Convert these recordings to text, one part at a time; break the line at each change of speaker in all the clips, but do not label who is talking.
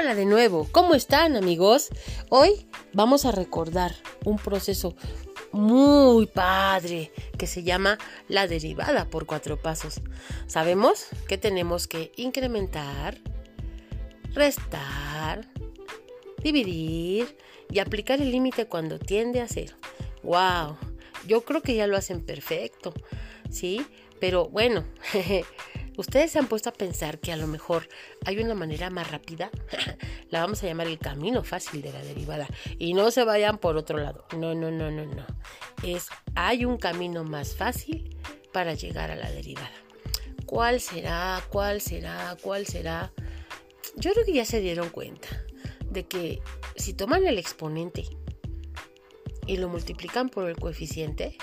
Hola de nuevo, ¿cómo están amigos? Hoy vamos a recordar un proceso muy padre que se llama la derivada por cuatro pasos. Sabemos que tenemos que incrementar, restar, dividir y aplicar el límite cuando tiende a cero. ¡Wow! Yo creo que ya lo hacen perfecto, ¿sí? Pero bueno, Ustedes se han puesto a pensar que a lo mejor hay una manera más rápida, la vamos a llamar el camino fácil de la derivada. Y no se vayan por otro lado. No, no, no, no, no. Es, hay un camino más fácil para llegar a la derivada. ¿Cuál será? ¿Cuál será? ¿Cuál será? Yo creo que ya se dieron cuenta de que si toman el exponente y lo multiplican por el coeficiente,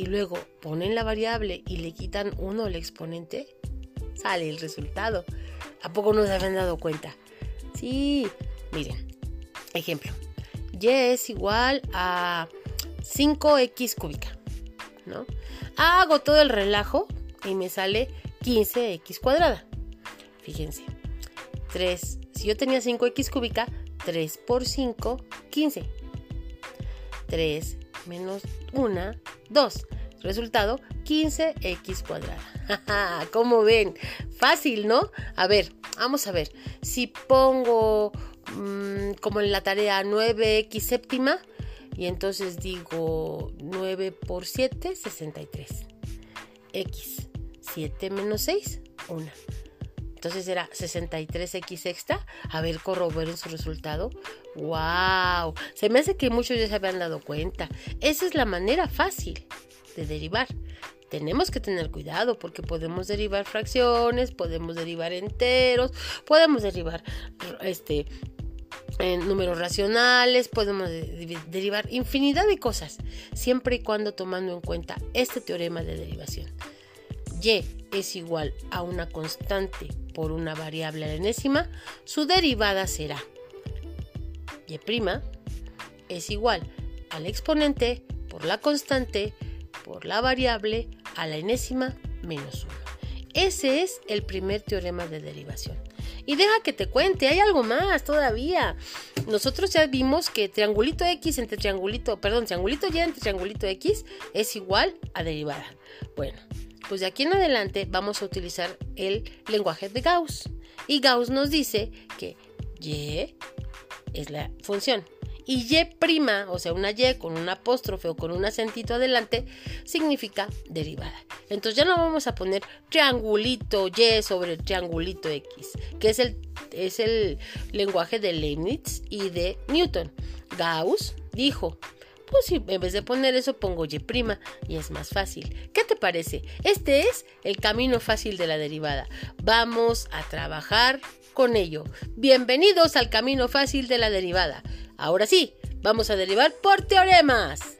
y luego ponen la variable y le quitan uno al exponente, sale el resultado. ¿A poco no se habían dado cuenta? Sí, miren, ejemplo, y es igual a 5x cúbica, ¿no? Hago todo el relajo y me sale 15x cuadrada. Fíjense, 3, si yo tenía 5x cúbica, 3 por 5, 15. 3 menos 1, 2. Resultado, 15x cuadrada. ¿Cómo ven? Fácil, ¿no? A ver, vamos a ver. Si pongo mm, como en la tarea 9x séptima y entonces digo 9 por 7, 63. X, 7 menos 6, 1. Entonces era 63x sexta. A ver, corroberen su resultado. ¡Wow! Se me hace que muchos ya se habían dado cuenta. Esa es la manera fácil de derivar. Tenemos que tener cuidado porque podemos derivar fracciones, podemos derivar enteros, podemos derivar este, números racionales, podemos derivar infinidad de cosas, siempre y cuando tomando en cuenta este teorema de derivación. Y es igual a una constante por una variable enésima, su derivada será y' es igual al exponente por la constante por la variable a la enésima menos 1. Ese es el primer teorema de derivación. Y deja que te cuente, hay algo más todavía. Nosotros ya vimos que triangulito X entre triangulito, perdón, triangulito Y entre triangulito X es igual a derivada. Bueno, pues de aquí en adelante vamos a utilizar el lenguaje de Gauss. Y Gauss nos dice que y es la función. Y y', o sea, una y con un apóstrofe o con un acentito adelante, significa derivada. Entonces ya no vamos a poner triangulito y sobre triangulito x, que es el, es el lenguaje de Leibniz y de Newton. Gauss dijo, pues si en vez de poner eso pongo y' y es más fácil. ¿Qué te parece? Este es el camino fácil de la derivada. Vamos a trabajar con ello. Bienvenidos al camino fácil de la derivada. Ahora sí, vamos a derivar por teoremas.